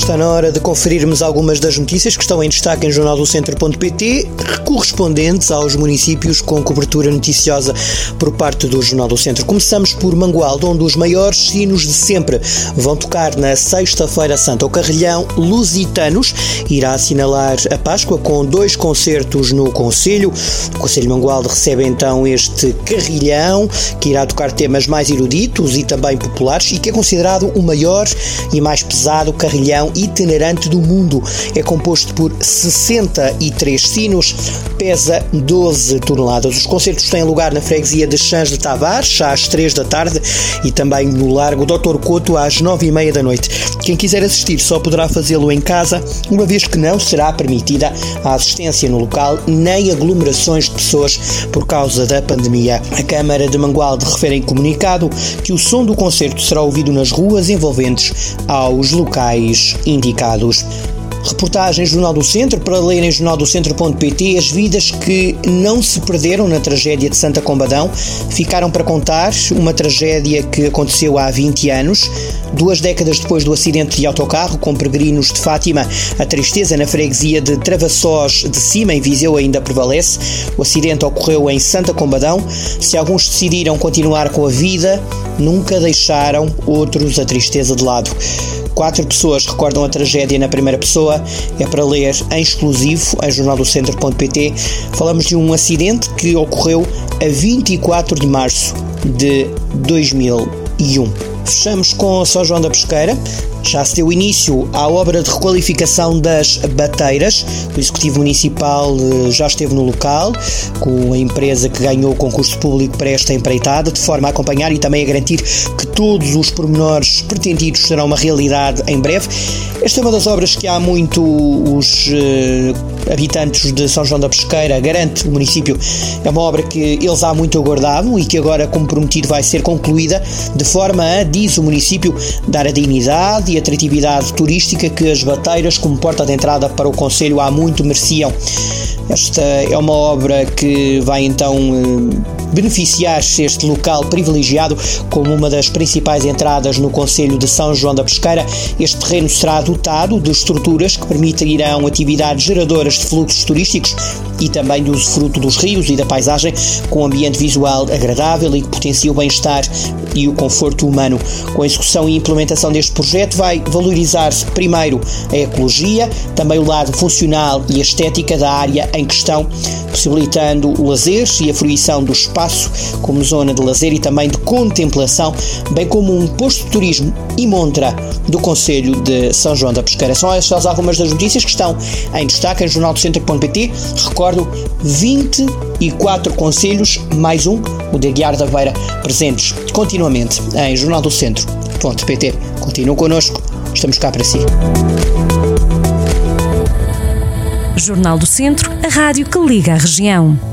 Está na hora de conferirmos algumas das notícias que estão em destaque em jornaldocentro.pt, correspondentes aos municípios com cobertura noticiosa por parte do Jornal do Centro. Começamos por Mangualde, onde os maiores sinos de sempre vão tocar na Sexta-feira Santa. O carrilhão Lusitanos irá assinalar a Páscoa com dois concertos no Conselho. O Conselho Mangualde recebe então este carrilhão, que irá tocar temas mais eruditos e também populares e que é considerado o maior e mais pesado carrilhão itinerante do mundo. É composto por 63 sinos, pesa 12 toneladas. Os concertos têm lugar na freguesia de Chãs de Tavares, às 3 da tarde, e também no Largo Dr. Couto, às 9 e meia da noite. Quem quiser assistir só poderá fazê-lo em casa, uma vez que não será permitida a assistência no local nem aglomerações de pessoas por causa da pandemia. A Câmara de Mangualde refere em comunicado que o som do concerto será ouvido nas ruas envolventes aos locais indicados. Reportagem Jornal do Centro para ler em jornaldocentro.pt as vidas que não se perderam na tragédia de Santa Combadão ficaram para contar uma tragédia que aconteceu há 20 anos. Duas décadas depois do acidente de autocarro com peregrinos de Fátima, a tristeza na freguesia de Travassós de Cima, em Viseu, ainda prevalece. O acidente ocorreu em Santa Combadão. Se alguns decidiram continuar com a vida, nunca deixaram outros a tristeza de lado. Quatro pessoas recordam a tragédia na primeira pessoa. É para ler em exclusivo em jornaldocentro.pt. Falamos de um acidente que ocorreu a 24 de março de 2001. Fechamos com São João da Pesqueira. Já se deu início à obra de requalificação das bateiras. O Executivo Municipal eh, já esteve no local, com a empresa que ganhou o concurso público para esta empreitada, de forma a acompanhar e também a garantir que todos os pormenores pretendidos serão uma realidade em breve. Esta é uma das obras que há muito os uh, habitantes de São João da Pesqueira garante o município. É uma obra que eles há muito aguardavam e que agora, como prometido, vai ser concluída de forma a, diz o município, dar a dignidade e atratividade turística que as bateiras, como porta de entrada para o Conselho, há muito mereciam. Esta é uma obra que vai então beneficiar este local privilegiado como uma das principais entradas no Conselho de São João da Pesqueira. Este terreno será dotado de estruturas que permitirão atividades geradoras de fluxos turísticos e também do usufruto dos rios e da paisagem com um ambiente visual agradável e que potencia o bem-estar e o conforto humano. Com a execução e implementação deste projeto vai valorizar-se primeiro a ecologia, também o lado funcional e estética da área em questão, possibilitando o lazer e a fruição do espaço como zona de lazer e também de contemplação, bem como um posto de turismo e montra do Conselho de São João da Pesqueira. São estas algumas das notícias que estão em destaque em jornaldocentro.pt. Recordo 24 conselhos, mais um, o de Guiar da Beira, presentes continuamente em jornaldocentro.pt. Continuem connosco, estamos cá para si. Jornal do Centro, a rádio que liga a região.